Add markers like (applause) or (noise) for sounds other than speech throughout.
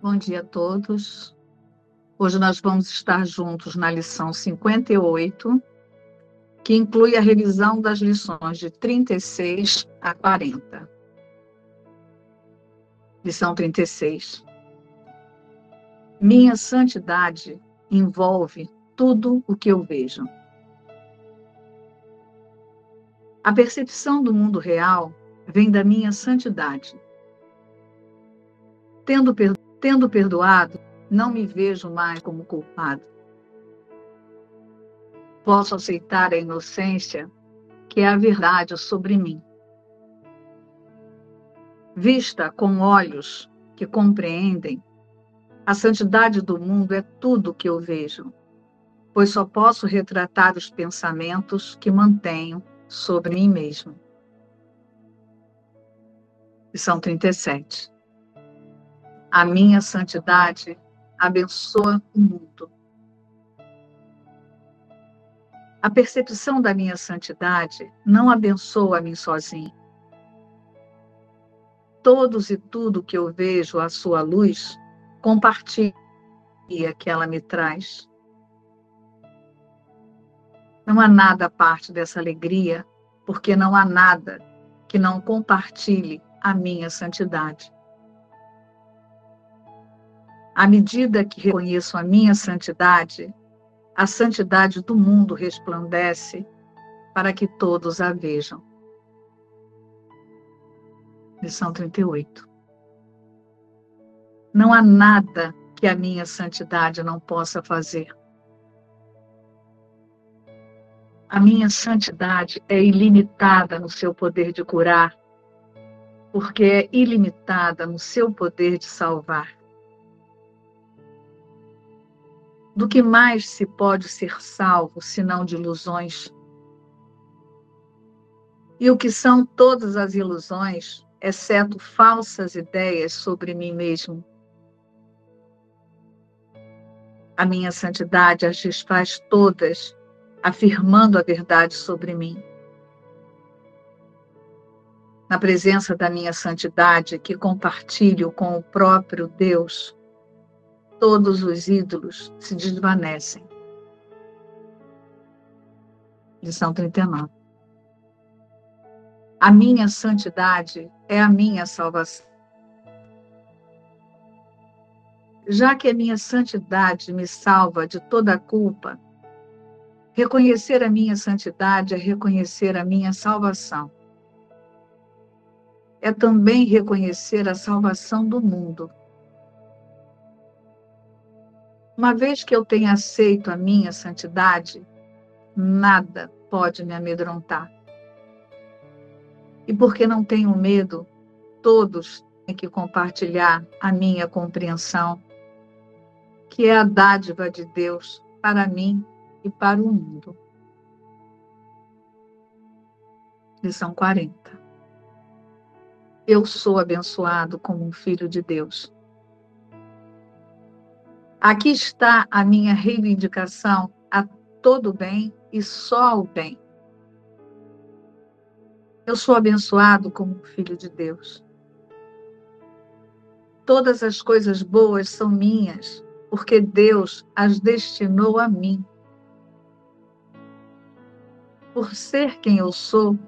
Bom dia a todos. Hoje nós vamos estar juntos na lição 58, que inclui a revisão das lições de 36 a 40. Lição 36. Minha santidade envolve tudo o que eu vejo. A percepção do mundo real vem da minha santidade. Tendo, tendo perdoado, não me vejo mais como culpado. Posso aceitar a inocência, que é a verdade sobre mim. Vista com olhos que compreendem, a santidade do mundo é tudo o que eu vejo, pois só posso retratar os pensamentos que mantenho sobre mim mesmo. Lição 37. A minha santidade abençoa o mundo. A percepção da minha santidade não abençoa a mim sozinho. Todos e tudo que eu vejo à sua luz, compartilha que ela me traz. Não há nada a parte dessa alegria, porque não há nada que não compartilhe a minha santidade. À medida que reconheço a minha santidade, a santidade do mundo resplandece para que todos a vejam. Lição 38. Não há nada que a minha santidade não possa fazer. A minha santidade é ilimitada no seu poder de curar, porque é ilimitada no seu poder de salvar. Do que mais se pode ser salvo senão de ilusões? E o que são todas as ilusões, exceto falsas ideias sobre mim mesmo? A minha santidade as desfaz todas, afirmando a verdade sobre mim na presença da minha santidade que compartilho com o próprio Deus, todos os ídolos se desvanecem. Lição 39. A minha santidade é a minha salvação. Já que a minha santidade me salva de toda a culpa, reconhecer a minha santidade é reconhecer a minha salvação é também reconhecer a salvação do mundo. Uma vez que eu tenha aceito a minha santidade, nada pode me amedrontar. E porque não tenho medo, todos têm que compartilhar a minha compreensão, que é a dádiva de Deus para mim e para o mundo. Lição 40 eu sou abençoado como um filho de Deus. Aqui está a minha reivindicação a todo bem e só o bem. Eu sou abençoado como filho de Deus. Todas as coisas boas são minhas, porque Deus as destinou a mim. Por ser quem eu sou,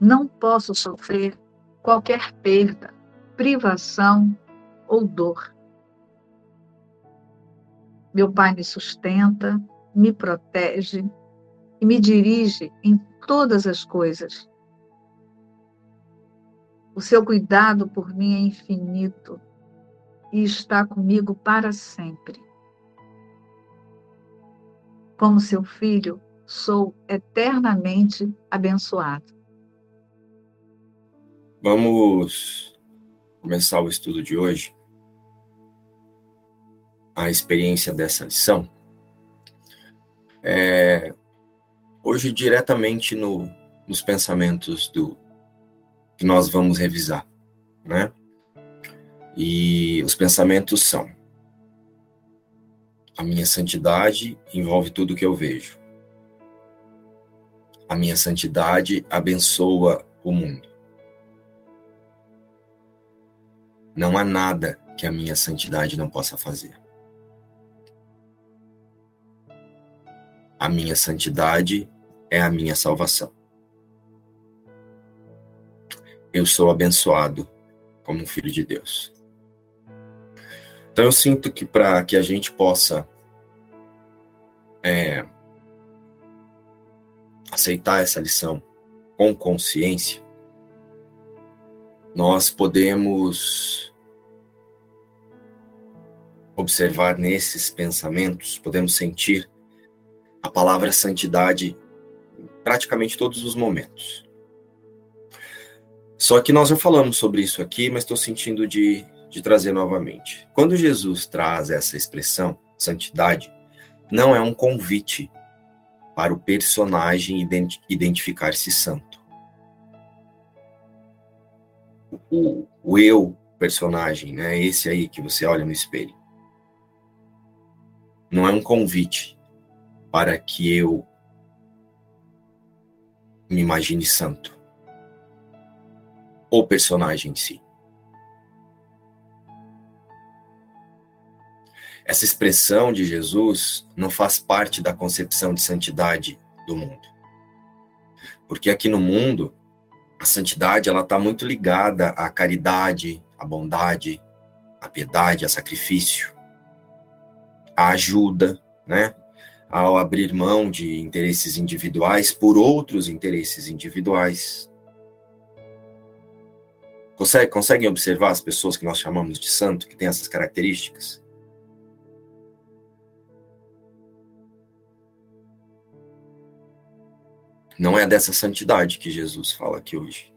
não posso sofrer qualquer perda, privação ou dor. Meu Pai me sustenta, me protege e me dirige em todas as coisas. O seu cuidado por mim é infinito e está comigo para sempre. Como seu filho, sou eternamente abençoado. Vamos começar o estudo de hoje. A experiência dessa lição. É, hoje, diretamente no, nos pensamentos do que nós vamos revisar, né? E os pensamentos são: a minha santidade envolve tudo que eu vejo. A minha santidade abençoa o mundo. Não há nada que a minha santidade não possa fazer. A minha santidade é a minha salvação. Eu sou abençoado como um filho de Deus. Então eu sinto que para que a gente possa é, aceitar essa lição com consciência, nós podemos observar nesses pensamentos, podemos sentir a palavra santidade em praticamente todos os momentos. Só que nós já falamos sobre isso aqui, mas estou sentindo de, de trazer novamente. Quando Jesus traz essa expressão, santidade, não é um convite para o personagem identificar-se santo. O, o eu personagem, né? Esse aí que você olha no espelho. Não é um convite para que eu me imagine santo. O personagem em si. Essa expressão de Jesus não faz parte da concepção de santidade do mundo. Porque aqui no mundo, a santidade ela está muito ligada à caridade, à bondade, à piedade, a sacrifício, à ajuda, né? Ao abrir mão de interesses individuais por outros interesses individuais. Consegue, conseguem observar as pessoas que nós chamamos de santo, que têm essas características? Não é dessa santidade que Jesus fala aqui hoje.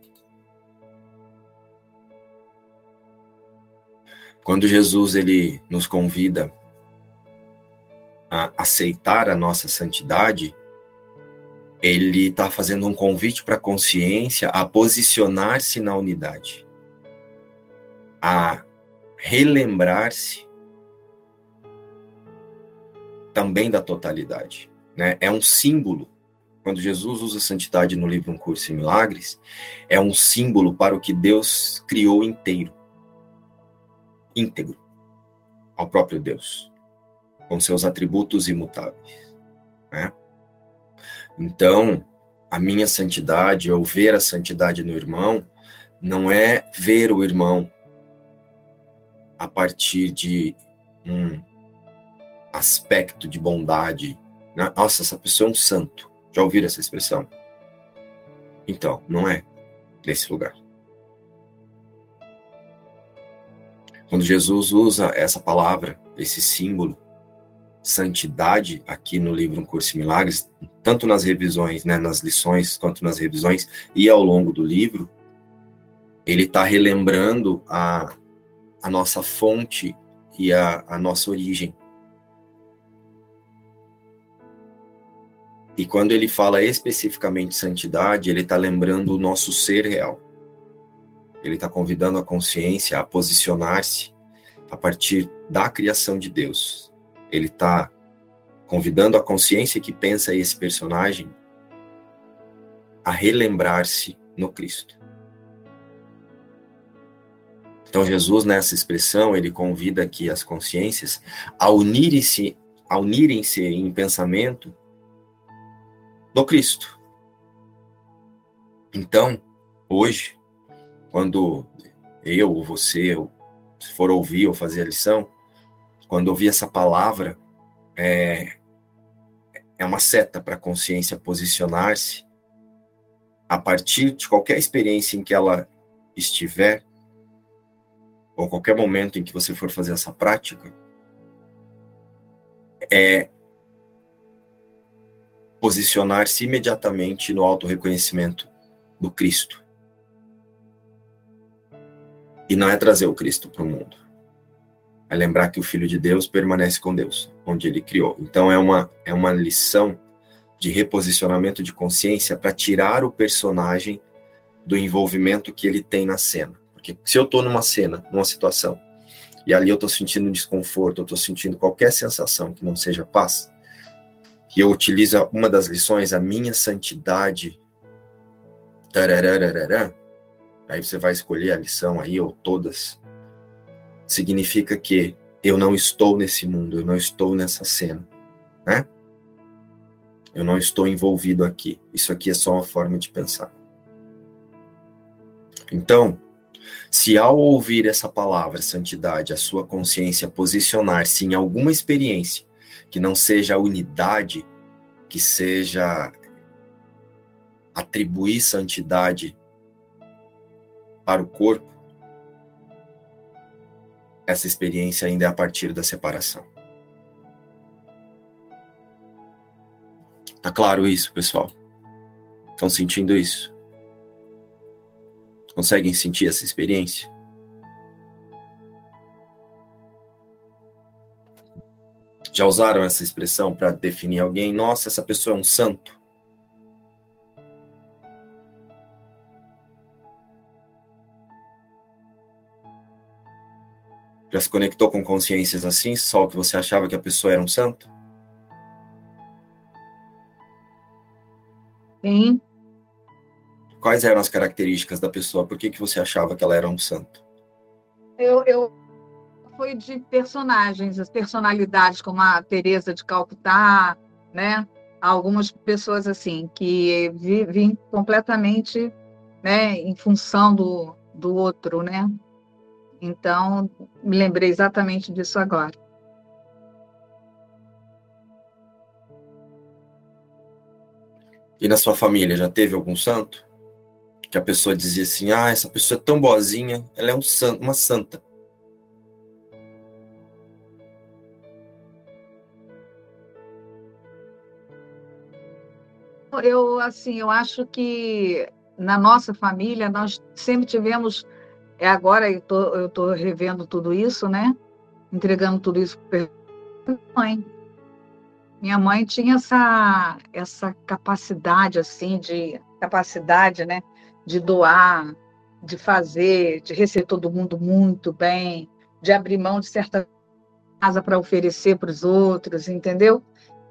Quando Jesus ele nos convida a aceitar a nossa santidade, ele está fazendo um convite para a consciência a posicionar-se na unidade, a relembrar-se também da totalidade. Né? É um símbolo quando Jesus usa santidade no livro Um Curso em Milagres, é um símbolo para o que Deus criou inteiro, íntegro, ao próprio Deus, com seus atributos imutáveis. Né? Então, a minha santidade, ou ver a santidade no irmão, não é ver o irmão a partir de um aspecto de bondade. Né? Nossa, essa pessoa é um santo. Já ouviram essa expressão? Então, não é nesse lugar. Quando Jesus usa essa palavra, esse símbolo, santidade, aqui no livro Um Curso em Milagres, tanto nas revisões, né, nas lições, quanto nas revisões e ao longo do livro, ele está relembrando a, a nossa fonte e a, a nossa origem. E quando ele fala especificamente santidade, ele está lembrando o nosso ser real. Ele está convidando a consciência a posicionar-se a partir da criação de Deus. Ele está convidando a consciência que pensa esse personagem a relembrar-se no Cristo. Então Jesus nessa expressão ele convida aqui as consciências a unirem-se, a unirem-se em pensamento do Cristo. Então, hoje, quando eu ou você for ouvir ou fazer a lição, quando ouvir essa palavra, é, é uma seta para a consciência posicionar-se a partir de qualquer experiência em que ela estiver, ou qualquer momento em que você for fazer essa prática, é posicionar-se imediatamente no auto-reconhecimento do Cristo. E não é trazer o Cristo para o mundo. É lembrar que o Filho de Deus permanece com Deus, onde ele criou. Então é uma, é uma lição de reposicionamento de consciência para tirar o personagem do envolvimento que ele tem na cena. Porque se eu estou numa cena, numa situação, e ali eu estou sentindo desconforto, eu estou sentindo qualquer sensação que não seja paz, que eu utilizo uma das lições, a minha santidade. Aí você vai escolher a lição aí, ou todas. Significa que eu não estou nesse mundo, eu não estou nessa cena, né? Eu não estou envolvido aqui. Isso aqui é só uma forma de pensar. Então, se ao ouvir essa palavra santidade, a sua consciência posicionar-se em alguma experiência que não seja a unidade, que seja atribuir santidade para o corpo, essa experiência ainda é a partir da separação. Tá claro isso, pessoal? Estão sentindo isso? Conseguem sentir essa experiência? Já usaram essa expressão para definir alguém? Nossa, essa pessoa é um santo. Já se conectou com consciências assim, só que você achava que a pessoa era um santo? Sim. Quais eram as características da pessoa? Por que, que você achava que ela era um santo? Eu, eu foi de personagens, as personalidades como a Teresa de Calcutá, né? Algumas pessoas assim que vivem completamente, né, em função do, do outro, né? Então, me lembrei exatamente disso agora. E na sua família já teve algum santo? Que a pessoa dizia assim: "Ah, essa pessoa é tão boazinha, ela é um santo, uma santa". Eu assim, eu acho que na nossa família nós sempre tivemos é agora eu tô, eu tô revendo tudo isso, né? Entregando tudo isso para minha mãe. Minha mãe tinha essa essa capacidade assim de capacidade, né, de doar, de fazer, de receber todo mundo muito bem, de abrir mão de certa casa para oferecer para os outros, entendeu?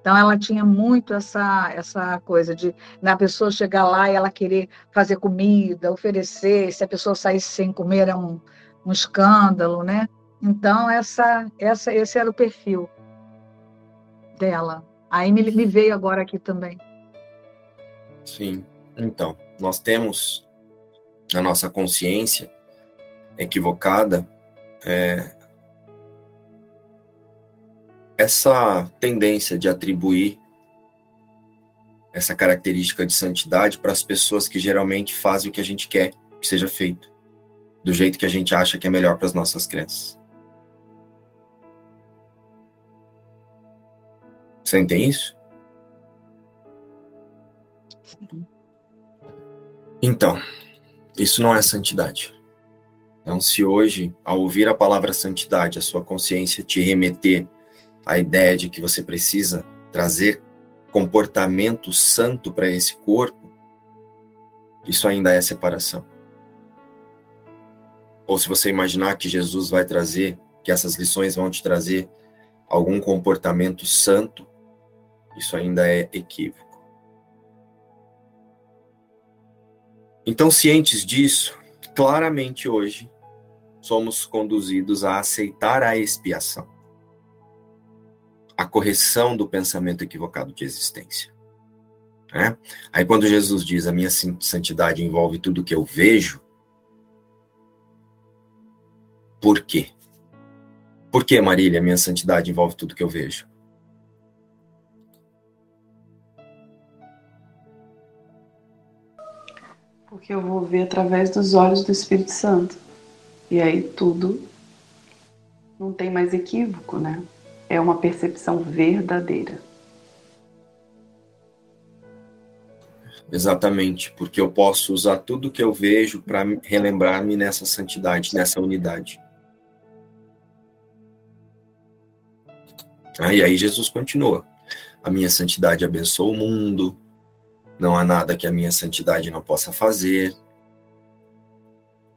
Então ela tinha muito essa essa coisa de na pessoa chegar lá e ela querer fazer comida, oferecer, se a pessoa saísse sem comer era um, um escândalo, né? Então essa essa esse era o perfil dela. Aí me, me veio agora aqui também. Sim. Então, nós temos a nossa consciência equivocada é, essa tendência de atribuir essa característica de santidade para as pessoas que geralmente fazem o que a gente quer que seja feito, do jeito que a gente acha que é melhor para as nossas crenças. Sentem isso? Então, isso não é santidade. Então, se hoje, ao ouvir a palavra santidade, a sua consciência te remeter a ideia de que você precisa trazer comportamento santo para esse corpo, isso ainda é separação. Ou se você imaginar que Jesus vai trazer, que essas lições vão te trazer algum comportamento santo, isso ainda é equívoco. Então, cientes disso, claramente hoje somos conduzidos a aceitar a expiação a correção do pensamento equivocado de existência. Né? Aí quando Jesus diz a minha santidade envolve tudo que eu vejo, por quê? Por que, Marília, a minha santidade envolve tudo que eu vejo? Porque eu vou ver através dos olhos do Espírito Santo. E aí tudo não tem mais equívoco, né? É uma percepção verdadeira. Exatamente, porque eu posso usar tudo que eu vejo para relembrar-me nessa santidade, nessa unidade. Ah, e aí Jesus continua: a minha santidade abençoa o mundo, não há nada que a minha santidade não possa fazer,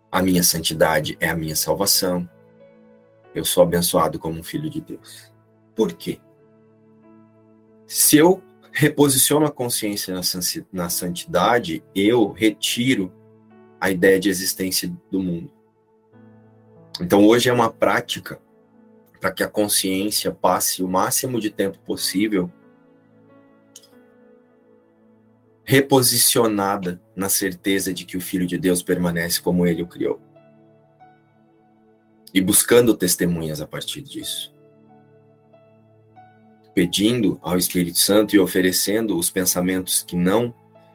a minha santidade é a minha salvação, eu sou abençoado como um filho de Deus. Por quê? Se eu reposiciono a consciência na santidade, eu retiro a ideia de existência do mundo. Então hoje é uma prática para que a consciência passe o máximo de tempo possível reposicionada na certeza de que o Filho de Deus permanece como ele o criou. E buscando testemunhas a partir disso. Pedindo ao Espírito Santo e oferecendo os pensamentos que não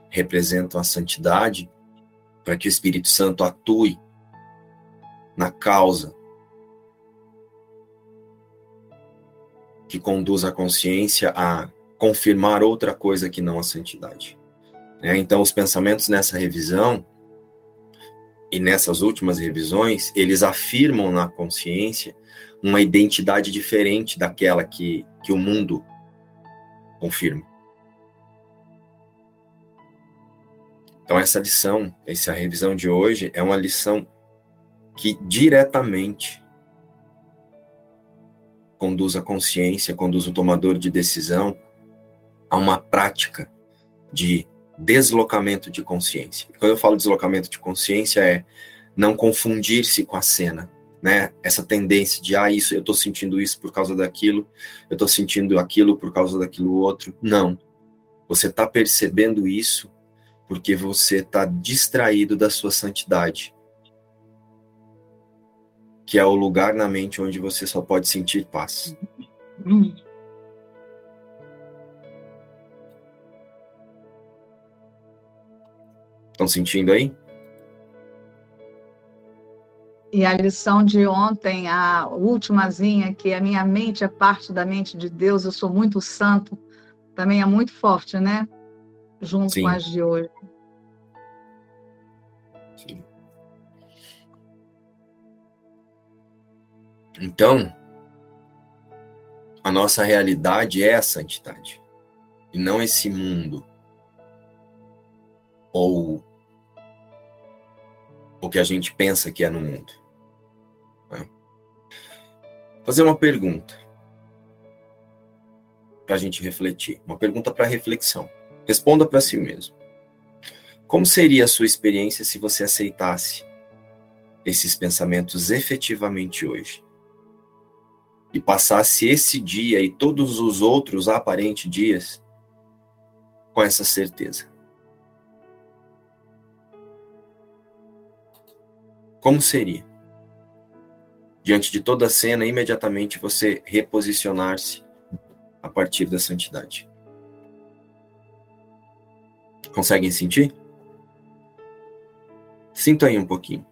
representam a santidade, para que o Espírito Santo atue na causa que conduz a consciência a confirmar outra coisa que não a santidade. É, então, os pensamentos nessa revisão e nessas últimas revisões, eles afirmam na consciência uma identidade diferente daquela que, que o mundo confirma. Então, essa lição, essa revisão de hoje, é uma lição que diretamente conduz a consciência, conduz o tomador de decisão a uma prática de deslocamento de consciência. Quando eu falo deslocamento de consciência é não confundir-se com a cena, né? Essa tendência de ah, isso eu estou sentindo isso por causa daquilo, eu estou sentindo aquilo por causa daquilo outro. Não. Você está percebendo isso porque você está distraído da sua santidade, que é o lugar na mente onde você só pode sentir paz. Estão sentindo aí? E a lição de ontem, a últimazinha, que a minha mente é parte da mente de Deus, eu sou muito santo, também é muito forte, né? Junto Sim. com as de hoje. Sim. Então, a nossa realidade é a santidade, e não esse mundo ou o que a gente pensa que é no mundo. Fazer uma pergunta para a gente refletir, uma pergunta para reflexão. Responda para si mesmo. Como seria a sua experiência se você aceitasse esses pensamentos efetivamente hoje? E passasse esse dia e todos os outros aparentes dias com essa certeza. Como seria? Diante de toda a cena, imediatamente você reposicionar-se a partir da santidade. Conseguem sentir? Sinta aí um pouquinho.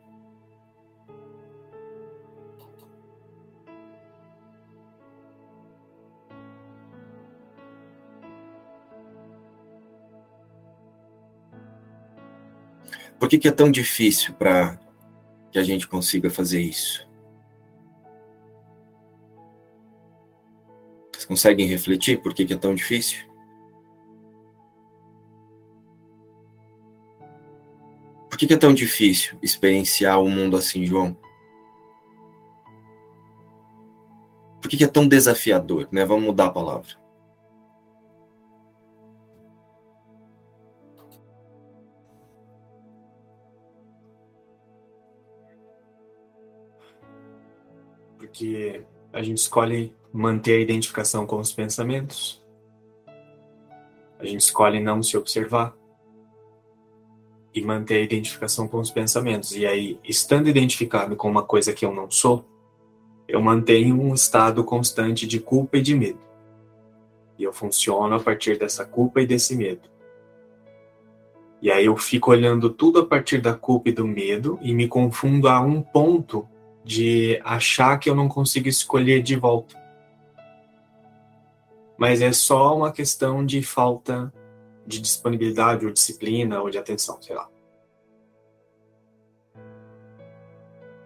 Por que, que é tão difícil para que a gente consiga fazer isso. Conseguem refletir por que, é tão difícil? Por que, é tão difícil experienciar o um mundo assim, João? Por que é tão desafiador, né? Vamos mudar a palavra. porque a gente escolhe manter a identificação com os pensamentos, a gente escolhe não se observar e manter a identificação com os pensamentos. E aí, estando identificado com uma coisa que eu não sou, eu mantenho um estado constante de culpa e de medo. E eu funciono a partir dessa culpa e desse medo. E aí eu fico olhando tudo a partir da culpa e do medo e me confundo a um ponto de achar que eu não consigo escolher de volta. Mas é só uma questão de falta de disponibilidade ou disciplina ou de atenção, sei lá.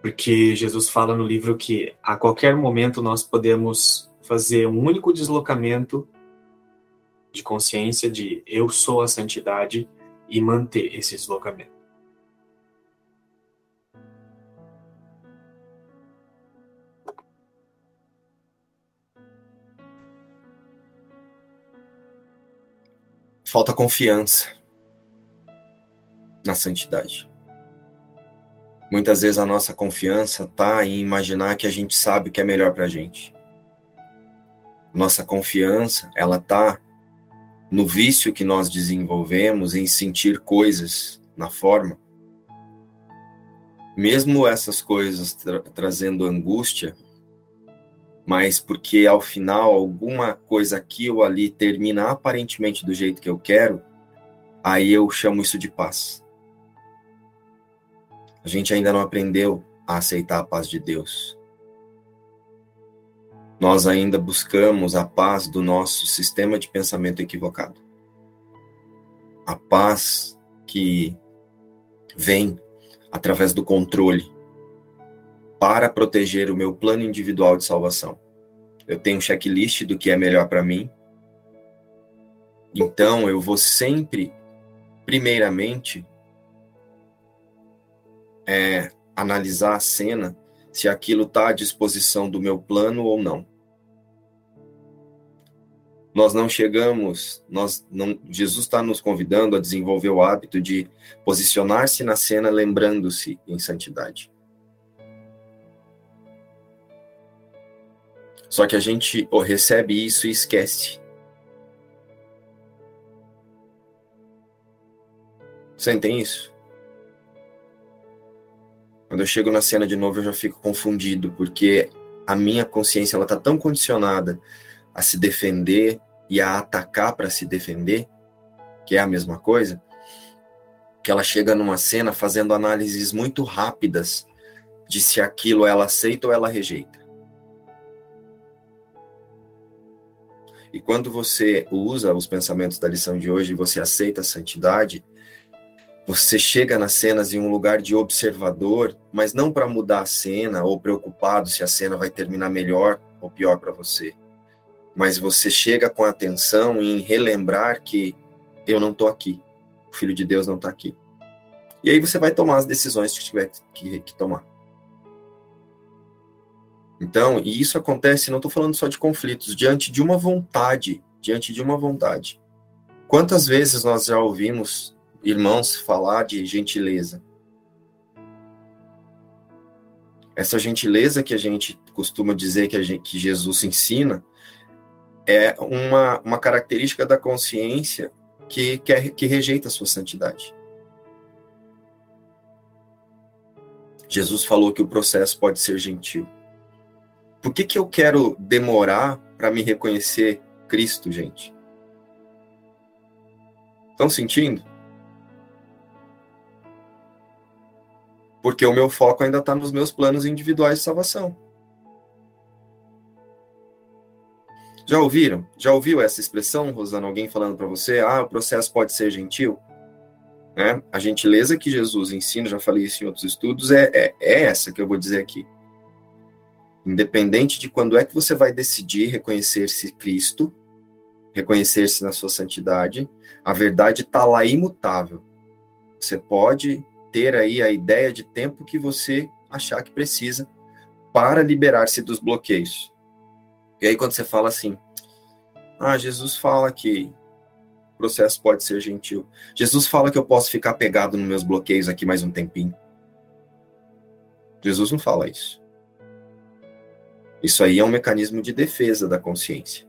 Porque Jesus fala no livro que a qualquer momento nós podemos fazer um único deslocamento de consciência de eu sou a santidade e manter esse deslocamento. Falta confiança na santidade. Muitas vezes a nossa confiança está em imaginar que a gente sabe o que é melhor para a gente. Nossa confiança, ela está no vício que nós desenvolvemos em sentir coisas na forma. Mesmo essas coisas tra trazendo angústia, mas porque ao final alguma coisa aqui ou ali termina aparentemente do jeito que eu quero, aí eu chamo isso de paz. A gente ainda não aprendeu a aceitar a paz de Deus. Nós ainda buscamos a paz do nosso sistema de pensamento equivocado. A paz que vem através do controle para proteger o meu plano individual de salvação. Eu tenho um checklist do que é melhor para mim. Então eu vou sempre, primeiramente, é, analisar a cena se aquilo está à disposição do meu plano ou não. Nós não chegamos, nós não, Jesus está nos convidando a desenvolver o hábito de posicionar-se na cena lembrando-se em santidade. Só que a gente recebe isso e esquece. Sentem isso? Quando eu chego na cena de novo, eu já fico confundido, porque a minha consciência ela tá tão condicionada a se defender e a atacar para se defender, que é a mesma coisa, que ela chega numa cena fazendo análises muito rápidas de se aquilo ela aceita ou ela rejeita. E quando você usa os pensamentos da lição de hoje e você aceita a santidade, você chega nas cenas em um lugar de observador, mas não para mudar a cena ou preocupado se a cena vai terminar melhor ou pior para você. Mas você chega com atenção em relembrar que eu não estou aqui, o Filho de Deus não está aqui. E aí você vai tomar as decisões que tiver que, que tomar. Então, e isso acontece, não estou falando só de conflitos, diante de uma vontade, diante de uma vontade. Quantas vezes nós já ouvimos irmãos, falar de gentileza. Essa gentileza que a gente costuma dizer que, gente, que Jesus ensina é uma, uma característica da consciência que, quer, que rejeita a sua santidade. Jesus falou que o processo pode ser gentil. Por que, que eu quero demorar para me reconhecer Cristo, gente? Estão sentindo? Porque o meu foco ainda está nos meus planos individuais de salvação. Já ouviram? Já ouviu essa expressão, Rosana? Alguém falando para você, ah, o processo pode ser gentil? Né? A gentileza que Jesus ensina, já falei isso em outros estudos, é, é, é essa que eu vou dizer aqui. Independente de quando é que você vai decidir reconhecer-se Cristo, reconhecer-se na sua santidade, a verdade está lá imutável. Você pode ter aí a ideia de tempo que você achar que precisa para liberar-se dos bloqueios. E aí quando você fala assim, ah, Jesus fala que o processo pode ser gentil. Jesus fala que eu posso ficar pegado nos meus bloqueios aqui mais um tempinho. Jesus não fala isso. Isso aí é um mecanismo de defesa da consciência.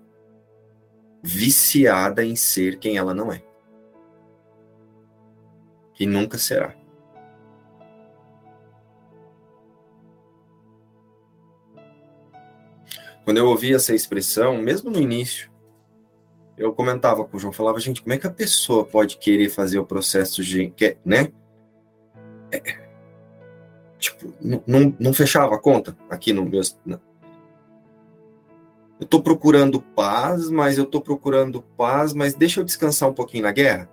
Viciada em ser quem ela não é. E nunca será. Quando eu ouvi essa expressão, mesmo no início, eu comentava com o João, falava, gente, como é que a pessoa pode querer fazer o processo de, né? É, tipo, não, não fechava a conta aqui no meu. Eu estou procurando paz, mas eu estou procurando paz, mas deixa eu descansar um pouquinho na guerra.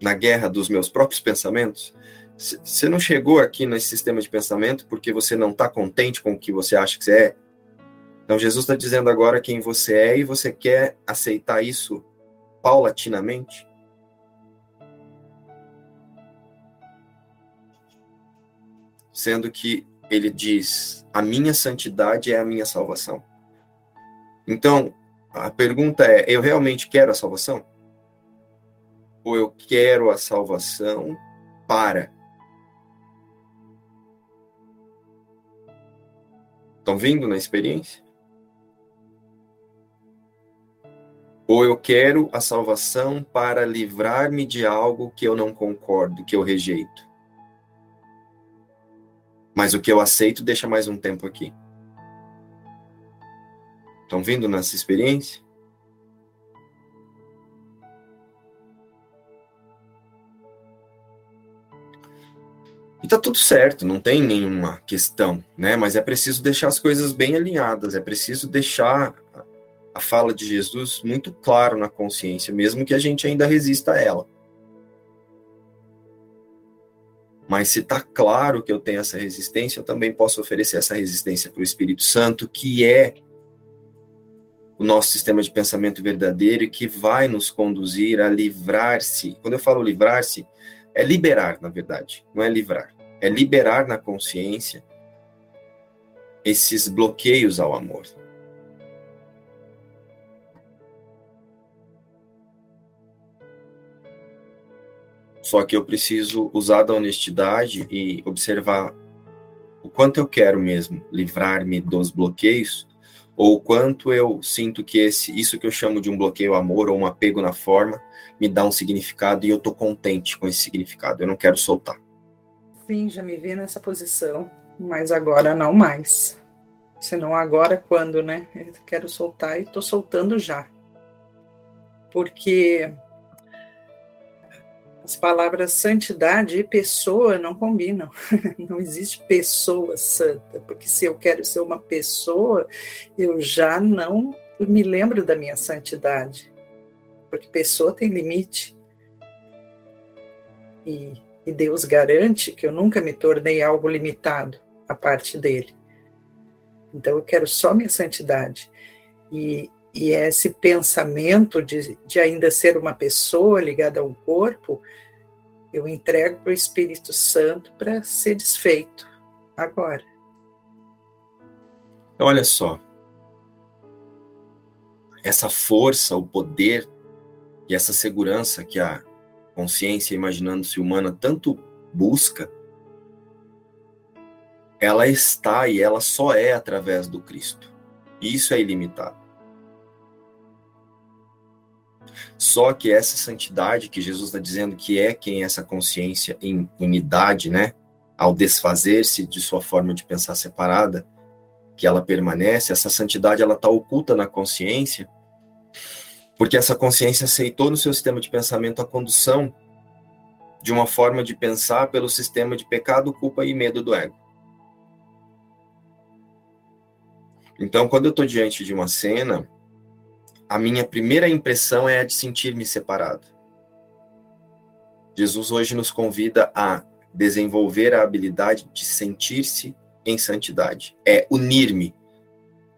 Na guerra dos meus próprios pensamentos. Você não chegou aqui nesse sistema de pensamento porque você não está contente com o que você acha que você é? Então, Jesus está dizendo agora quem você é e você quer aceitar isso paulatinamente? Sendo que ele diz: A minha santidade é a minha salvação. Então, a pergunta é: eu realmente quero a salvação? Ou eu quero a salvação para? Estão vindo na experiência? Ou eu quero a salvação para livrar-me de algo que eu não concordo, que eu rejeito? Mas o que eu aceito deixa mais um tempo aqui. Estão vindo nessa experiência? E tá tudo certo, não tem nenhuma questão, né? Mas é preciso deixar as coisas bem alinhadas, é preciso deixar a fala de Jesus muito claro na consciência, mesmo que a gente ainda resista a ela. Mas se está claro que eu tenho essa resistência, eu também posso oferecer essa resistência para o Espírito Santo, que é o nosso sistema de pensamento verdadeiro e que vai nos conduzir a livrar-se. Quando eu falo livrar-se, é liberar, na verdade, não é livrar. É liberar na consciência esses bloqueios ao amor. Só que eu preciso usar da honestidade e observar o quanto eu quero mesmo livrar-me dos bloqueios, ou o quanto eu sinto que esse, isso que eu chamo de um bloqueio amor ou um apego na forma me dá um significado e eu tô contente com esse significado. Eu não quero soltar. Sim, já me vi nessa posição, mas agora não mais. Senão agora quando, né? Eu quero soltar e tô soltando já. Porque as palavras santidade e pessoa não combinam. (laughs) Não existe pessoa santa, porque se eu quero ser uma pessoa, eu já não me lembro da minha santidade, porque pessoa tem limite. E, e Deus garante que eu nunca me tornei algo limitado a parte dele. Então eu quero só minha santidade. E, e esse pensamento de, de ainda ser uma pessoa ligada ao corpo, eu entrego para o Espírito Santo para ser desfeito agora. Olha só, essa força, o poder e essa segurança que a consciência imaginando-se humana tanto busca, ela está e ela só é através do Cristo. Isso é ilimitado. Só que essa santidade que Jesus está dizendo que é quem é essa consciência em unidade, né? Ao desfazer-se de sua forma de pensar separada, que ela permanece, essa santidade ela está oculta na consciência, porque essa consciência aceitou no seu sistema de pensamento a condução de uma forma de pensar pelo sistema de pecado, culpa e medo do ego. Então, quando eu estou diante de uma cena, a minha primeira impressão é a de sentir-me separado. Jesus hoje nos convida a desenvolver a habilidade de sentir-se em santidade. É unir-me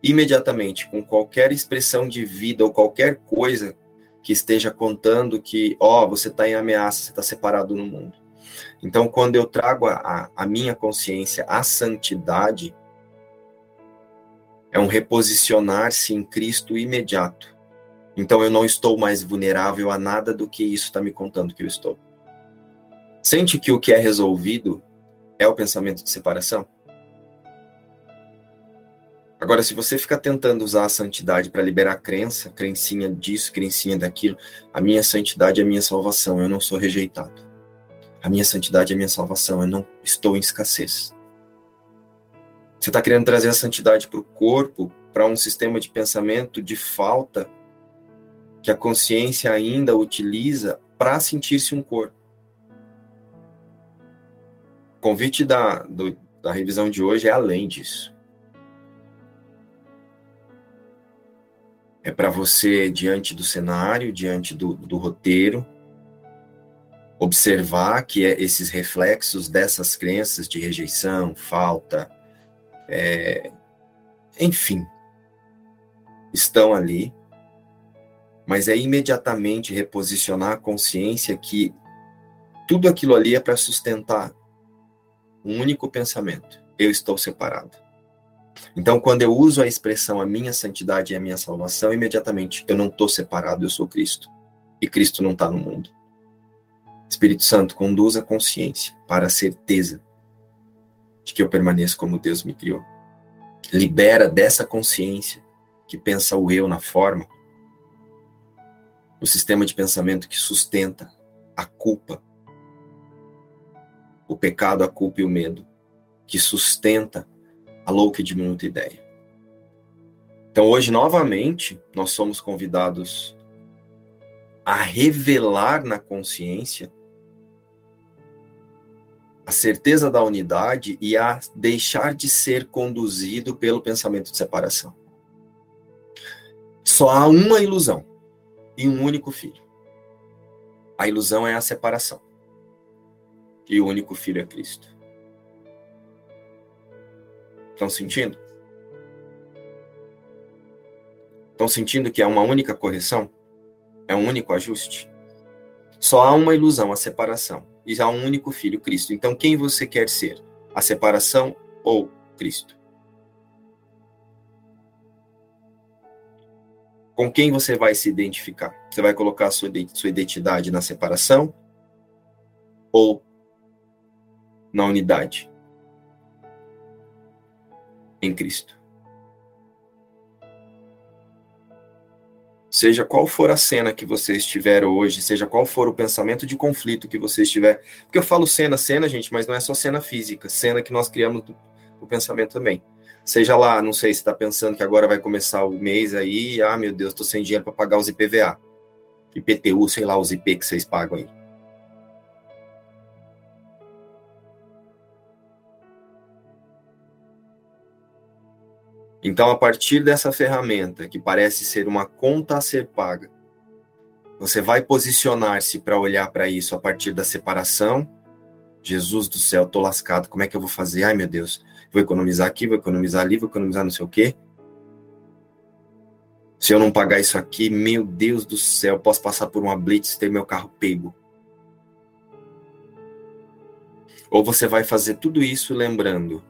imediatamente com qualquer expressão de vida ou qualquer coisa que esteja contando que, ó, oh, você está em ameaça, você está separado no mundo. Então, quando eu trago a, a minha consciência à santidade, é um reposicionar-se em Cristo imediato. Então eu não estou mais vulnerável a nada do que isso está me contando que eu estou. Sente que o que é resolvido é o pensamento de separação? Agora, se você fica tentando usar a santidade para liberar a crença, crencinha disso, crencinha daquilo, a minha santidade é a minha salvação, eu não sou rejeitado. A minha santidade é a minha salvação, eu não estou em escassez. Você está querendo trazer a santidade para o corpo, para um sistema de pensamento de falta que a consciência ainda utiliza para sentir-se um corpo. O convite da, do, da revisão de hoje é além disso. É para você, diante do cenário, diante do, do roteiro, observar que é esses reflexos dessas crenças de rejeição, falta, é, enfim, estão ali mas é imediatamente reposicionar a consciência que tudo aquilo ali é para sustentar um único pensamento: eu estou separado. Então, quando eu uso a expressão a minha santidade e a minha salvação, imediatamente eu não estou separado, eu sou Cristo. E Cristo não está no mundo. Espírito Santo, conduz a consciência para a certeza de que eu permaneço como Deus me criou. libera dessa consciência que pensa o eu na forma, o sistema de pensamento que sustenta a culpa, o pecado, a culpa e o medo, que sustenta a louca e diminuta ideia. Então, hoje, novamente, nós somos convidados a revelar na consciência a certeza da unidade e a deixar de ser conduzido pelo pensamento de separação. Só há uma ilusão e um único filho. A ilusão é a separação. E o único filho é Cristo. Estão sentindo? Estão sentindo que é uma única correção? É um único ajuste? Só há uma ilusão, a separação. E há um único filho, Cristo. Então, quem você quer ser? A separação ou Cristo? Com quem você vai se identificar? Você vai colocar sua, sua identidade na separação ou na unidade? Em Cristo. Seja qual for a cena que você estiver hoje, seja qual for o pensamento de conflito que você estiver. Porque eu falo cena, cena, gente, mas não é só cena física, cena que nós criamos o pensamento também. Seja lá, não sei se está pensando que agora vai começar o mês aí, ah, meu Deus, estou sem dinheiro para pagar os IPVA. IPTU, sei lá, os IP que vocês pagam aí. Então, a partir dessa ferramenta, que parece ser uma conta a ser paga, você vai posicionar-se para olhar para isso a partir da separação. Jesus do céu, tô lascado, como é que eu vou fazer? Ai, meu Deus, vou economizar aqui, vou economizar ali, vou economizar não sei o quê. Se eu não pagar isso aqui, meu Deus do céu, posso passar por uma blitz e ter meu carro pego. Ou você vai fazer tudo isso lembrando.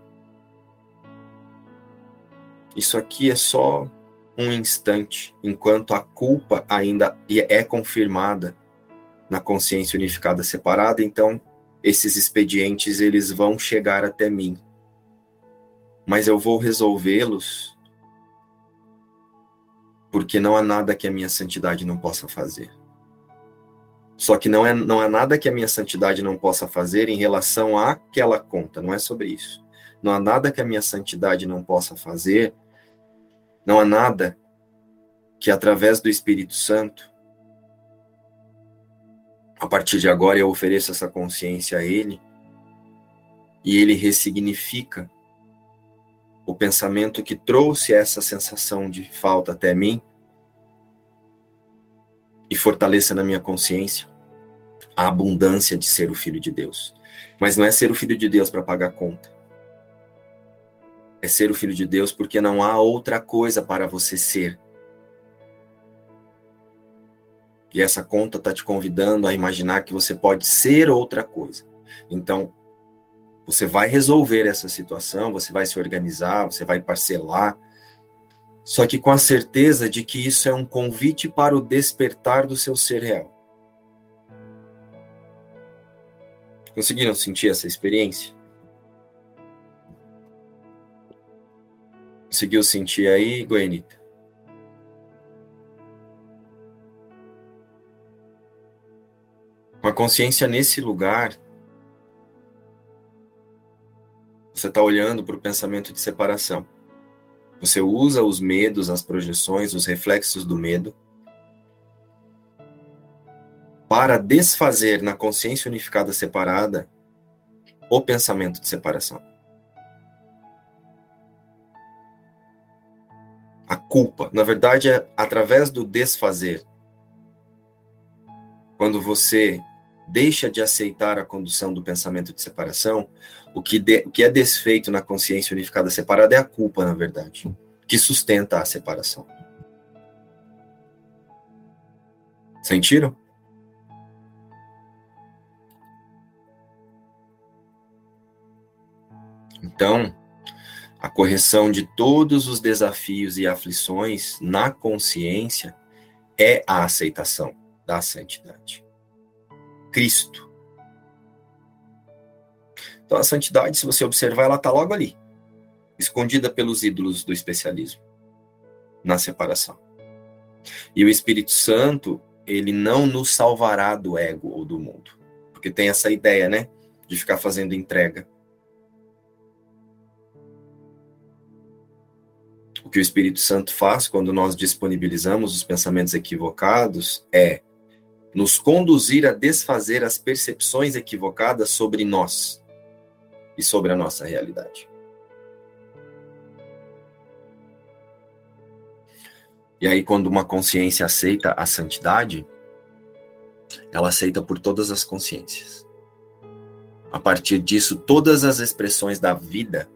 Isso aqui é só um instante, enquanto a culpa ainda é confirmada na consciência unificada separada, então esses expedientes eles vão chegar até mim mas eu vou resolvê-los porque não há nada que a minha santidade não possa fazer. Só que não, é, não há nada que a minha santidade não possa fazer em relação àquela conta, não é sobre isso. Não há nada que a minha santidade não possa fazer, não há nada que através do Espírito Santo, a partir de agora eu ofereço essa consciência a Ele, e Ele ressignifica o pensamento que trouxe essa sensação de falta até mim e fortaleça na minha consciência a abundância de ser o filho de Deus. Mas não é ser o filho de Deus para pagar conta. É ser o filho de Deus porque não há outra coisa para você ser. E essa conta está te convidando a imaginar que você pode ser outra coisa. Então, você vai resolver essa situação, você vai se organizar, você vai parcelar, só que com a certeza de que isso é um convite para o despertar do seu ser real. Conseguiram sentir essa experiência? Conseguiu sentir aí, Goianita? Com a consciência nesse lugar, Você está olhando para o pensamento de separação. Você usa os medos, as projeções, os reflexos do medo para desfazer na consciência unificada separada o pensamento de separação. A culpa, na verdade, é através do desfazer. Quando você deixa de aceitar a condução do pensamento de separação, o que, de, o que é desfeito na consciência unificada separada é a culpa, na verdade, que sustenta a separação. Sentiram? Então, a correção de todos os desafios e aflições na consciência é a aceitação da santidade. Cristo. Então a santidade, se você observar, ela está logo ali. escondida pelos ídolos do especialismo, na separação. E o Espírito Santo, ele não nos salvará do ego ou do mundo. Porque tem essa ideia, né? De ficar fazendo entrega. O que o Espírito Santo faz quando nós disponibilizamos os pensamentos equivocados é nos conduzir a desfazer as percepções equivocadas sobre nós e sobre a nossa realidade. E aí, quando uma consciência aceita a santidade, ela aceita por todas as consciências. A partir disso, todas as expressões da vida.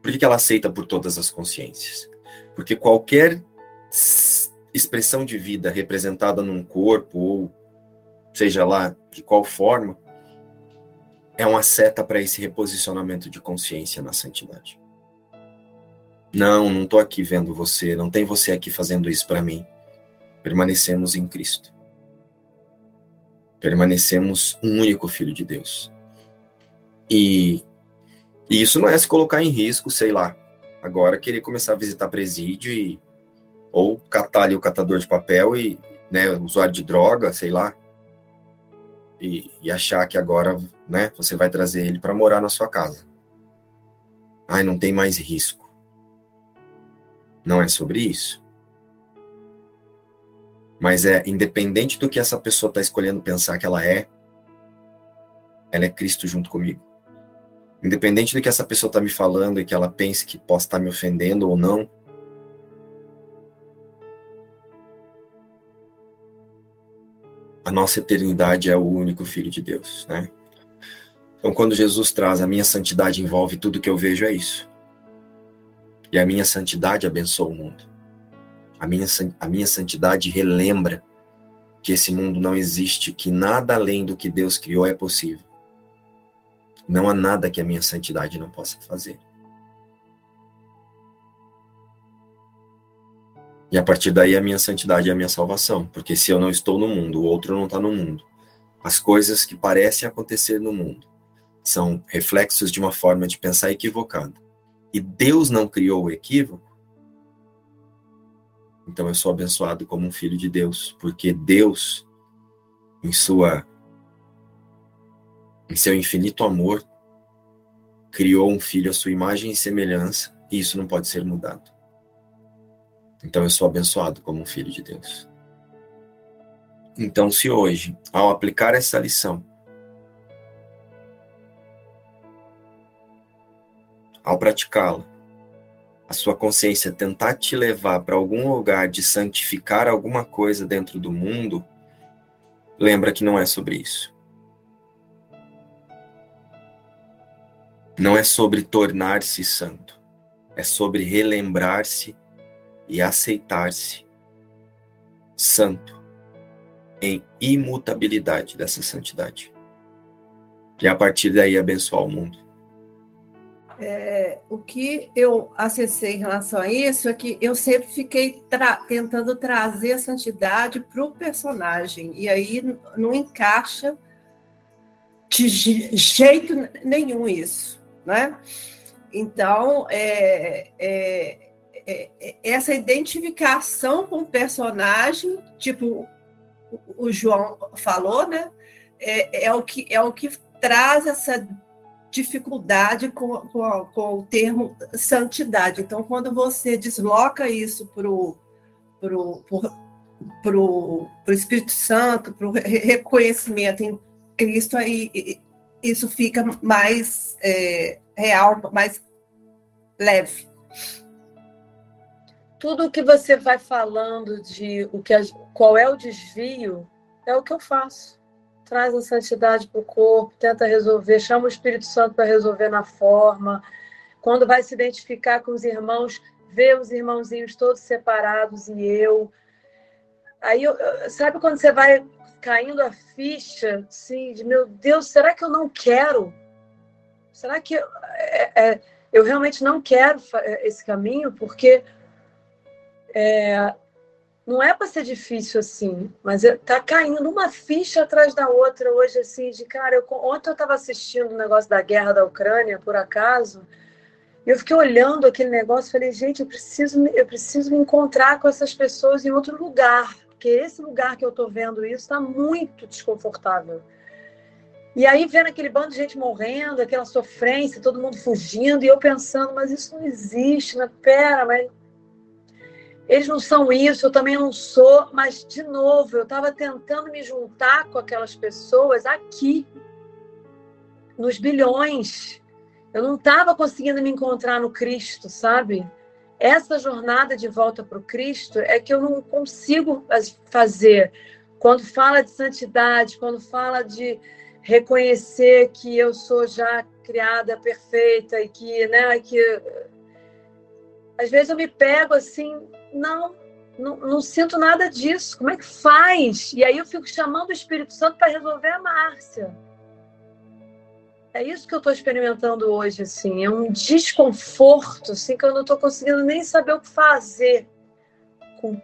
Por que ela aceita por todas as consciências? Porque qualquer expressão de vida representada num corpo, ou seja lá de qual forma, é uma seta para esse reposicionamento de consciência na santidade. Não, não estou aqui vendo você, não tem você aqui fazendo isso para mim. Permanecemos em Cristo. Permanecemos um único Filho de Deus. E, e isso não é se colocar em risco, sei lá, agora querer começar a visitar presídio e ou catar ali o catador de papel e né, usuário de droga, sei lá, e, e achar que agora né, você vai trazer ele para morar na sua casa. Ai, não tem mais risco. Não é sobre isso. Mas é independente do que essa pessoa está escolhendo pensar que ela é, ela é Cristo junto comigo. Independente do que essa pessoa está me falando e que ela pense que possa estar tá me ofendendo ou não, a nossa eternidade é o único Filho de Deus, né? Então, quando Jesus traz a minha santidade envolve tudo que eu vejo, é isso. E a minha santidade abençoa o mundo. A minha, a minha santidade relembra que esse mundo não existe, que nada além do que Deus criou é possível. Não há nada que a minha santidade não possa fazer. E a partir daí a minha santidade é a minha salvação, porque se eu não estou no mundo, o outro não está no mundo. As coisas que parecem acontecer no mundo são reflexos de uma forma de pensar equivocada e Deus não criou o equívoco, então eu sou abençoado como um filho de Deus, porque Deus, em sua em seu infinito amor, criou um filho à sua imagem e semelhança, e isso não pode ser mudado. Então eu sou abençoado como um filho de Deus. Então, se hoje, ao aplicar essa lição, ao praticá-la, a sua consciência tentar te levar para algum lugar de santificar alguma coisa dentro do mundo, lembra que não é sobre isso. Não é sobre tornar-se santo, é sobre relembrar-se e aceitar-se santo em imutabilidade dessa santidade. E a partir daí abençoar o mundo. É, o que eu acessei em relação a isso é que eu sempre fiquei tra tentando trazer a santidade para o personagem, e aí não encaixa de jeito nenhum isso, né? Então, é, é, é, é essa identificação com o personagem, tipo o João falou, né? É, é, o que, é o que traz essa dificuldade com, com, com, o termo santidade. Então, quando você desloca isso para o pro, pro, pro, pro Espírito Santo, para o reconhecimento em Cristo, aí isso fica mais é, real, mais leve. Tudo que você vai falando de o que qual é o desvio é o que eu faço traz a santidade para o corpo, tenta resolver, chama o Espírito Santo para resolver na forma. Quando vai se identificar com os irmãos, vê os irmãozinhos todos separados e eu. Aí, sabe quando você vai caindo a ficha, assim, de meu Deus, será que eu não quero? Será que eu, é, é, eu realmente não quero esse caminho? Porque é, não é para ser difícil assim, mas tá caindo uma ficha atrás da outra hoje, assim, de cara. Eu, ontem eu estava assistindo o um negócio da guerra da Ucrânia, por acaso, e eu fiquei olhando aquele negócio e falei, gente, eu preciso, eu preciso me encontrar com essas pessoas em outro lugar, porque esse lugar que eu estou vendo isso está muito desconfortável. E aí vendo aquele bando de gente morrendo, aquela sofrência, todo mundo fugindo, e eu pensando, mas isso não existe, né? Pera, mas eles não são isso, eu também não sou, mas de novo, eu estava tentando me juntar com aquelas pessoas aqui, nos bilhões. Eu não estava conseguindo me encontrar no Cristo, sabe? Essa jornada de volta para o Cristo é que eu não consigo fazer. Quando fala de santidade, quando fala de reconhecer que eu sou já criada perfeita e que, né, que às vezes eu me pego assim, não, não, não, sinto nada disso. Como é que faz? E aí eu fico chamando o Espírito Santo para resolver a Márcia. É isso que eu estou experimentando hoje, assim. É um desconforto, assim, que eu não estou conseguindo nem saber o que fazer.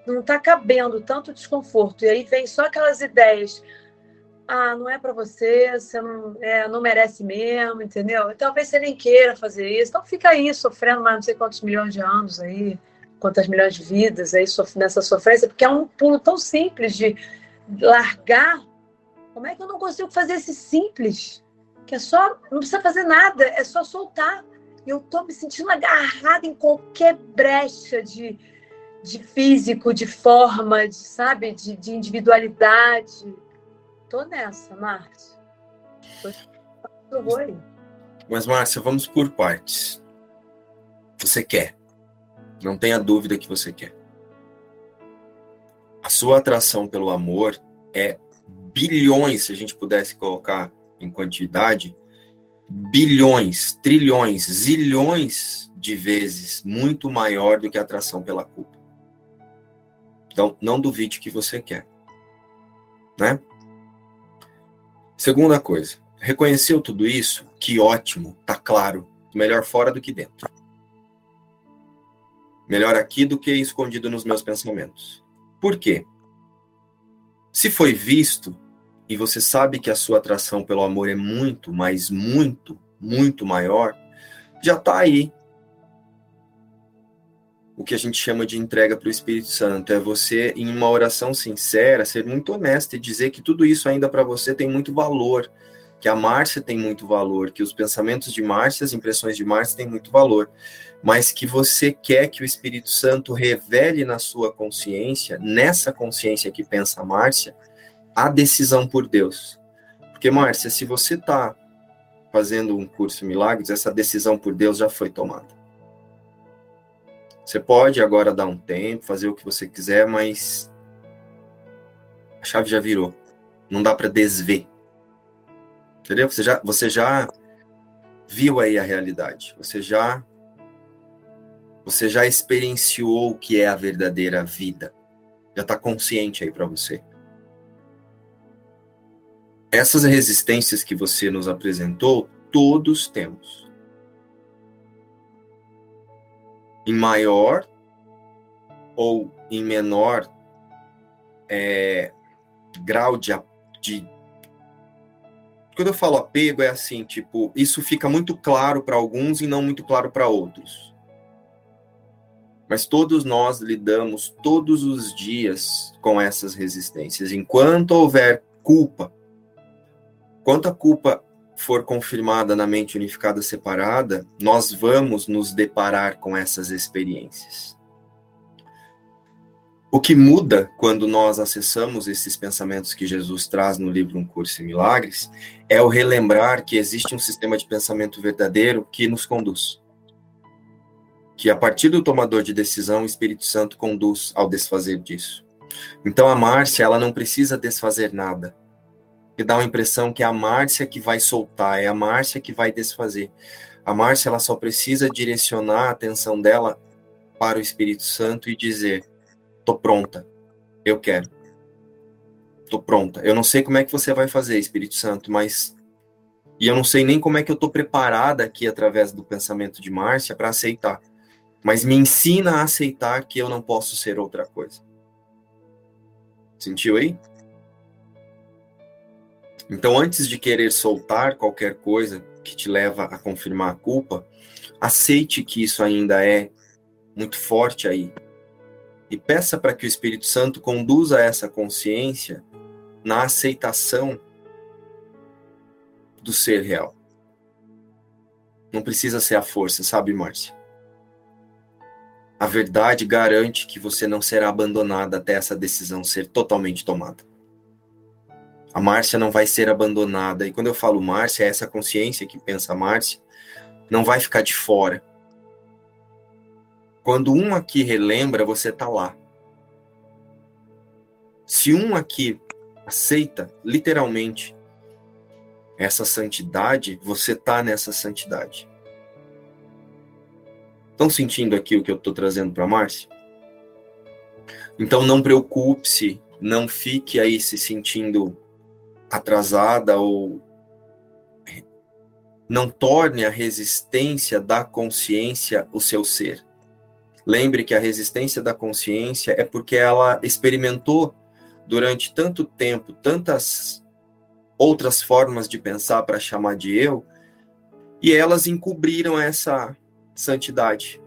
Não está cabendo tanto desconforto. E aí vem só aquelas ideias. Ah, não é para você, você não, é, não merece mesmo, entendeu? Talvez você nem queira fazer isso. Então fica aí sofrendo mais não sei quantos milhões de anos aí quantas milhões de vidas aí nessa sofrência, porque é um pulo tão simples de largar. Como é que eu não consigo fazer esse simples? Que é só, não precisa fazer nada, é só soltar. E eu tô me sentindo agarrada em qualquer brecha de, de físico, de forma, de, sabe, de, de individualidade. Tô nessa, Márcia. Mas, Márcia, vamos por partes. Você quer. Não tenha dúvida que você quer. A sua atração pelo amor é bilhões, se a gente pudesse colocar em quantidade, bilhões, trilhões, zilhões de vezes muito maior do que a atração pela culpa. Então, não duvide que você quer. Né? Segunda coisa, reconheceu tudo isso? Que ótimo, tá claro. Melhor fora do que dentro. Melhor aqui do que escondido nos meus pensamentos. Por quê? Se foi visto, e você sabe que a sua atração pelo amor é muito, mas muito, muito maior, já está aí. O que a gente chama de entrega para o Espírito Santo é você, em uma oração sincera, ser muito honesto e dizer que tudo isso ainda para você tem muito valor, que a Márcia tem muito valor, que os pensamentos de Márcia, as impressões de Márcia têm muito valor mas que você quer que o Espírito Santo revele na sua consciência, nessa consciência que pensa a Márcia, a decisão por Deus. Porque, Márcia, se você está fazendo um curso Milagres, essa decisão por Deus já foi tomada. Você pode agora dar um tempo, fazer o que você quiser, mas a chave já virou. Não dá para desver. Entendeu? Você já, você já viu aí a realidade. Você já você já experienciou o que é a verdadeira vida. Já está consciente aí para você. Essas resistências que você nos apresentou, todos temos. Em maior ou em menor é, grau de, de. Quando eu falo apego, é assim: tipo, isso fica muito claro para alguns e não muito claro para outros mas todos nós lidamos todos os dias com essas resistências. Enquanto houver culpa, quanto a culpa for confirmada na mente unificada separada, nós vamos nos deparar com essas experiências. O que muda quando nós acessamos esses pensamentos que Jesus traz no livro Um Curso em Milagres é o relembrar que existe um sistema de pensamento verdadeiro que nos conduz que a partir do tomador de decisão, o Espírito Santo conduz ao desfazer disso. Então a Márcia, ela não precisa desfazer nada. E dá a impressão que é a Márcia que vai soltar, é a Márcia que vai desfazer. A Márcia, ela só precisa direcionar a atenção dela para o Espírito Santo e dizer: tô pronta, eu quero. Tô pronta. Eu não sei como é que você vai fazer, Espírito Santo, mas e eu não sei nem como é que eu tô preparada aqui através do pensamento de Márcia para aceitar mas me ensina a aceitar que eu não posso ser outra coisa. Sentiu aí? Então, antes de querer soltar qualquer coisa que te leva a confirmar a culpa, aceite que isso ainda é muito forte aí. E peça para que o Espírito Santo conduza essa consciência na aceitação do ser real. Não precisa ser a força, sabe, Márcia? A verdade garante que você não será abandonada até essa decisão ser totalmente tomada. A Márcia não vai ser abandonada. E quando eu falo Márcia, é essa consciência que pensa Márcia, não vai ficar de fora. Quando um aqui relembra, você está lá. Se um aqui aceita, literalmente, essa santidade, você está nessa santidade. Estão sentindo aqui o que eu estou trazendo para Márcia? Então não preocupe-se, não fique aí se sentindo atrasada ou não torne a resistência da consciência o seu ser. Lembre que a resistência da consciência é porque ela experimentou durante tanto tempo tantas outras formas de pensar para chamar de eu, e elas encobriram essa santidade.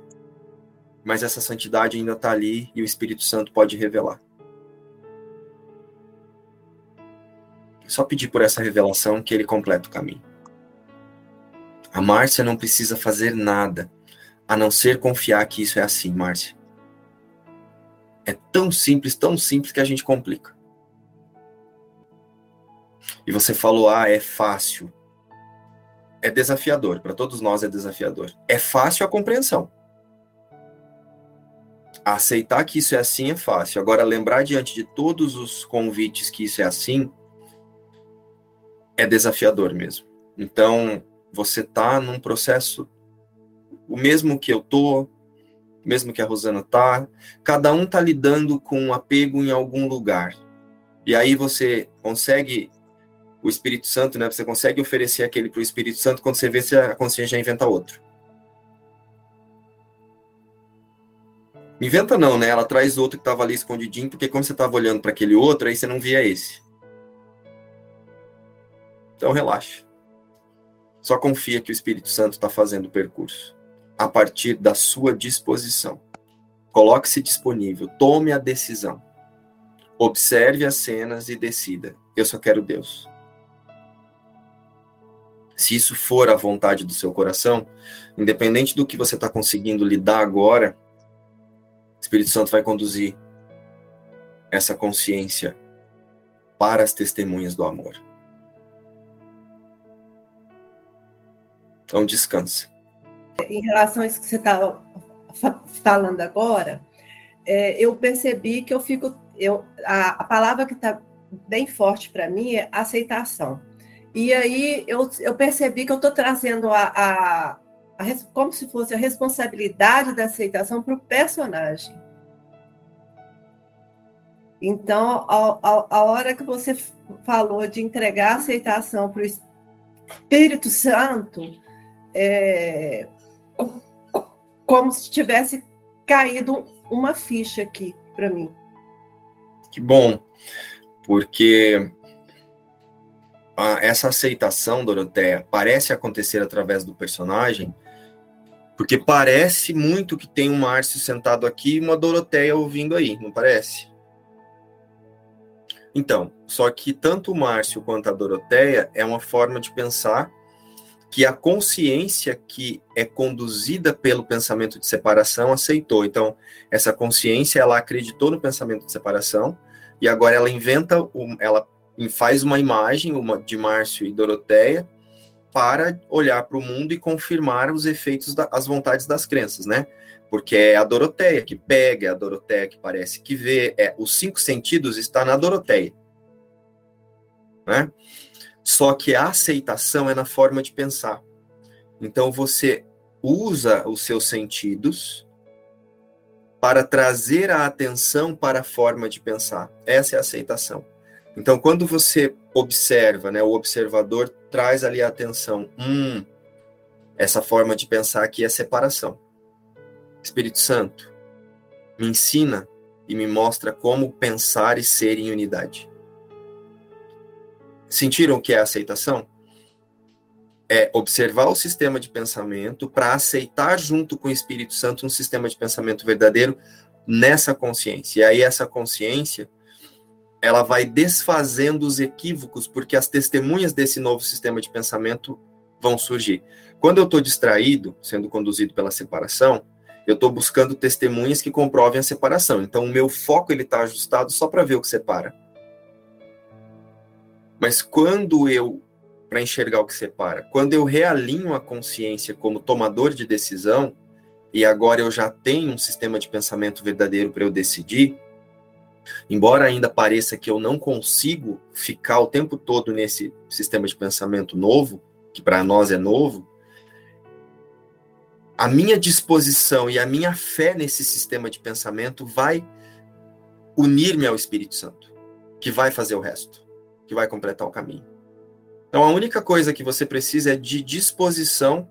Mas essa santidade ainda está ali e o Espírito Santo pode revelar. Só pedir por essa revelação que ele completa o caminho. A Márcia não precisa fazer nada, a não ser confiar que isso é assim, Márcia. É tão simples, tão simples que a gente complica. E você falou, ah, é fácil. É desafiador, para todos nós é desafiador. É fácil a compreensão. Aceitar que isso é assim é fácil. Agora, lembrar diante de todos os convites que isso é assim, é desafiador mesmo. Então, você tá num processo o mesmo que eu tô, mesmo que a Rosana tá, cada um tá lidando com um apego em algum lugar. E aí você consegue o Espírito Santo, né? Você consegue oferecer aquele para o Espírito Santo quando você vê se a consciência já inventa outro. Inventa não, né? Ela traz outro que estava ali escondidinho, porque quando você estava olhando para aquele outro, aí você não via esse. Então relaxa. Só confia que o Espírito Santo está fazendo o percurso a partir da sua disposição. Coloque-se disponível, tome a decisão. Observe as cenas e decida. Eu só quero Deus. Se isso for a vontade do seu coração, independente do que você está conseguindo lidar agora, o Espírito Santo vai conduzir essa consciência para as testemunhas do amor. Então descanse. Em relação a isso que você está falando agora, é, eu percebi que eu fico. Eu, a, a palavra que está bem forte para mim é aceitação. E aí eu, eu percebi que eu estou trazendo a, a, a, como se fosse a responsabilidade da aceitação para o personagem. Então, a, a, a hora que você falou de entregar a aceitação para o Espírito Santo, é, como se tivesse caído uma ficha aqui para mim. Que bom, porque essa aceitação, Doroteia, parece acontecer através do personagem, porque parece muito que tem um Márcio sentado aqui e uma Doroteia ouvindo aí, não parece? Então, só que tanto o Márcio quanto a Doroteia é uma forma de pensar que a consciência que é conduzida pelo pensamento de separação aceitou. Então, essa consciência, ela acreditou no pensamento de separação e agora ela inventa, ela faz uma imagem uma, de Márcio e Doroteia para olhar para o mundo e confirmar os efeitos das vontades das crenças, né? Porque é a Doroteia que pega, é a Doroteia que parece que vê, é os cinco sentidos está na Doroteia, né? Só que a aceitação é na forma de pensar. Então você usa os seus sentidos para trazer a atenção para a forma de pensar. Essa é a aceitação. Então, quando você observa, né, o observador traz ali a atenção, hum, essa forma de pensar aqui é separação. Espírito Santo, me ensina e me mostra como pensar e ser em unidade. Sentiram que é aceitação? É observar o sistema de pensamento para aceitar junto com o Espírito Santo um sistema de pensamento verdadeiro nessa consciência. E aí essa consciência ela vai desfazendo os equívocos, porque as testemunhas desse novo sistema de pensamento vão surgir. Quando eu estou distraído, sendo conduzido pela separação, eu estou buscando testemunhas que comprovem a separação. Então, o meu foco ele está ajustado só para ver o que separa. Mas quando eu, para enxergar o que separa, quando eu realinho a consciência como tomador de decisão, e agora eu já tenho um sistema de pensamento verdadeiro para eu decidir, embora ainda pareça que eu não consigo ficar o tempo todo nesse sistema de pensamento novo, que para nós é novo, a minha disposição e a minha fé nesse sistema de pensamento vai unir-me ao Espírito Santo, que vai fazer o resto, que vai completar o caminho. Então a única coisa que você precisa é de disposição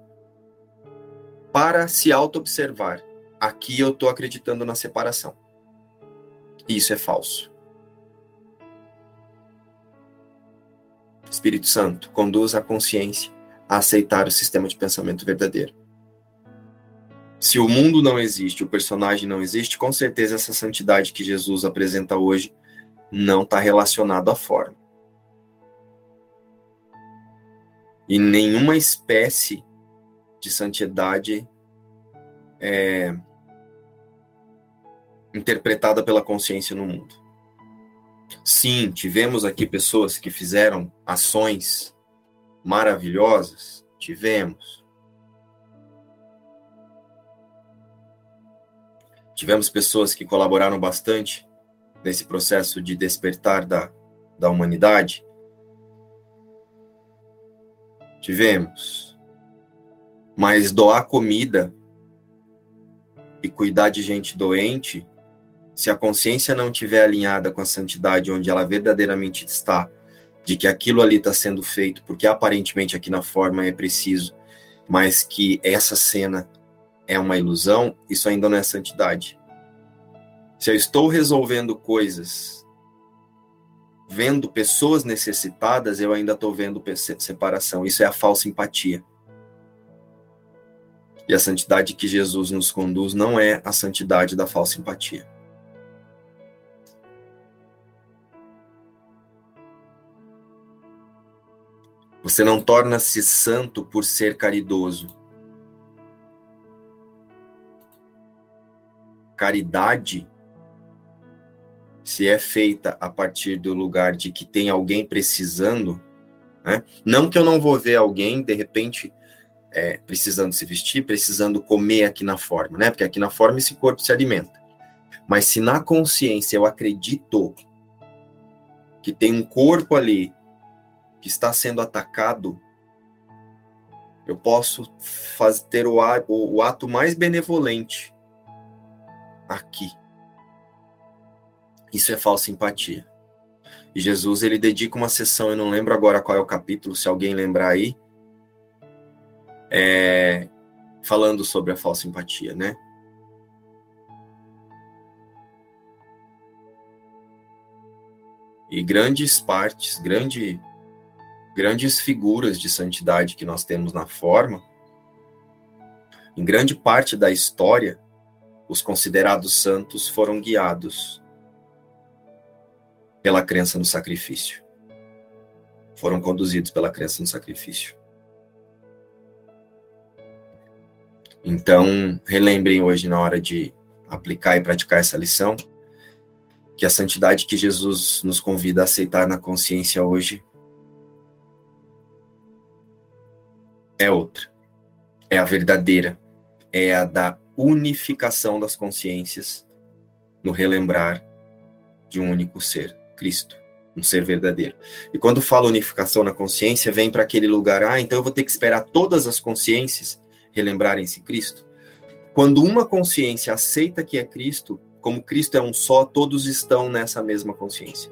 para se auto-observar. Aqui eu estou acreditando na separação. Isso é falso. Espírito Santo, conduz a consciência a aceitar o sistema de pensamento verdadeiro. Se o mundo não existe, o personagem não existe, com certeza essa santidade que Jesus apresenta hoje não está relacionada à forma. E nenhuma espécie de santidade é interpretada pela consciência no mundo. Sim, tivemos aqui pessoas que fizeram ações maravilhosas, tivemos. Tivemos pessoas que colaboraram bastante nesse processo de despertar da, da humanidade. Tivemos. Mas doar comida e cuidar de gente doente, se a consciência não estiver alinhada com a santidade onde ela verdadeiramente está, de que aquilo ali está sendo feito porque aparentemente aqui na forma é preciso, mas que essa cena é uma ilusão, isso ainda não é santidade. Se eu estou resolvendo coisas, vendo pessoas necessitadas, eu ainda estou vendo separação. Isso é a falsa empatia. E a santidade que Jesus nos conduz não é a santidade da falsa empatia. Você não torna-se santo por ser caridoso. caridade, se é feita a partir do lugar de que tem alguém precisando, né? não que eu não vou ver alguém, de repente, é, precisando se vestir, precisando comer aqui na forma, né? Porque aqui na forma esse corpo se alimenta. Mas se na consciência eu acredito que tem um corpo ali que está sendo atacado, eu posso fazer, ter o, o, o ato mais benevolente aqui. Isso é falsa empatia. E Jesus ele dedica uma sessão, eu não lembro agora qual é o capítulo, se alguém lembrar aí, é, falando sobre a falsa empatia, né? E grandes partes, grande, grandes figuras de santidade que nós temos na forma, em grande parte da história, os considerados santos foram guiados pela crença no sacrifício. Foram conduzidos pela crença no sacrifício. Então, relembrem hoje, na hora de aplicar e praticar essa lição, que a santidade que Jesus nos convida a aceitar na consciência hoje é outra. É a verdadeira. É a da unificação das consciências no relembrar de um único ser, Cristo, um ser verdadeiro. E quando fala unificação na consciência, vem para aquele lugar, ah, então eu vou ter que esperar todas as consciências relembrarem-se Cristo. Quando uma consciência aceita que é Cristo, como Cristo é um só, todos estão nessa mesma consciência.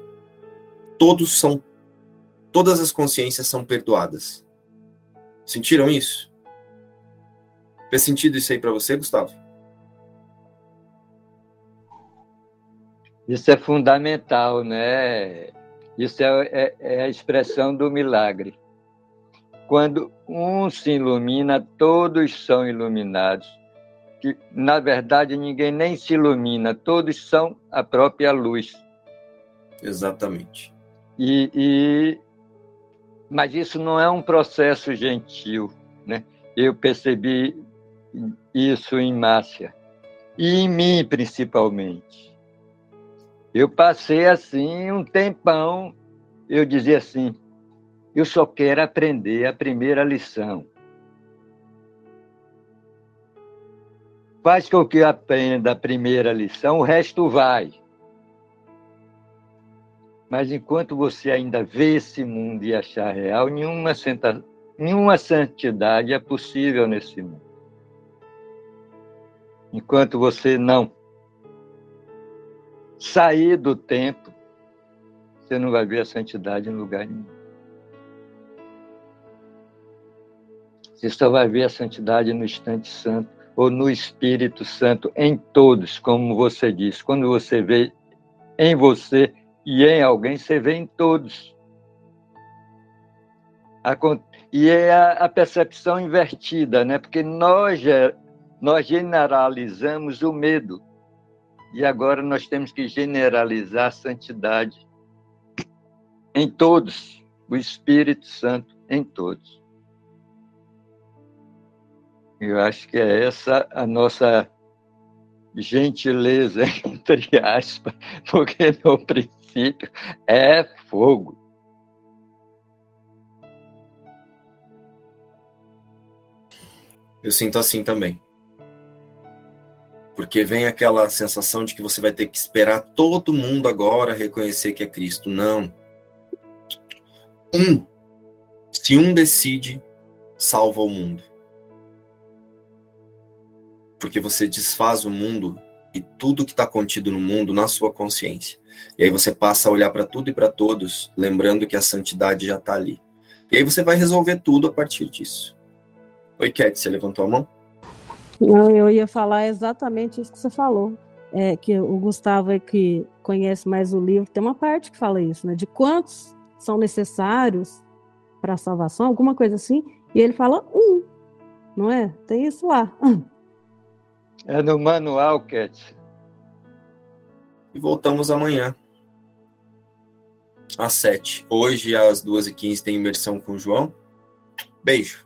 Todos são, todas as consciências são perdoadas. Sentiram isso? Fez sentido isso aí para você, Gustavo? Isso é fundamental, né? Isso é, é, é a expressão do milagre. Quando um se ilumina, todos são iluminados. Que, na verdade, ninguém nem se ilumina, todos são a própria luz. Exatamente. E, e, mas isso não é um processo gentil, né? Eu percebi isso em Márcia e em mim principalmente. Eu passei assim um tempão, eu dizia assim, eu só quero aprender a primeira lição. Faz com que eu aprenda a primeira lição, o resto vai. Mas enquanto você ainda vê esse mundo e achar real, nenhuma, senta... nenhuma santidade é possível nesse mundo. Enquanto você não sair do tempo, você não vai ver a santidade em lugar nenhum. Você só vai ver a santidade no instante santo ou no Espírito Santo em todos, como você diz. Quando você vê em você e em alguém, você vê em todos. E é a percepção invertida, né? porque nós, nós generalizamos o medo. E agora nós temos que generalizar a santidade em todos, o Espírito Santo em todos. Eu acho que é essa a nossa gentileza, (laughs) entre aspas, porque no princípio é fogo. Eu sinto assim também. Porque vem aquela sensação de que você vai ter que esperar todo mundo agora reconhecer que é Cristo. Não. Um. Se um decide, salva o mundo. Porque você desfaz o mundo e tudo que está contido no mundo na sua consciência. E aí você passa a olhar para tudo e para todos, lembrando que a santidade já está ali. E aí você vai resolver tudo a partir disso. Oi, Cat, você levantou a mão? Não, eu ia falar exatamente isso que você falou. É, que o Gustavo é que conhece mais o livro, tem uma parte que fala isso, né? De quantos são necessários para a salvação, alguma coisa assim, e ele fala um, não é? Tem isso lá. É no manual, Cat. E voltamos amanhã, às sete. Hoje, às duas e quinze, tem imersão com o João. Beijo.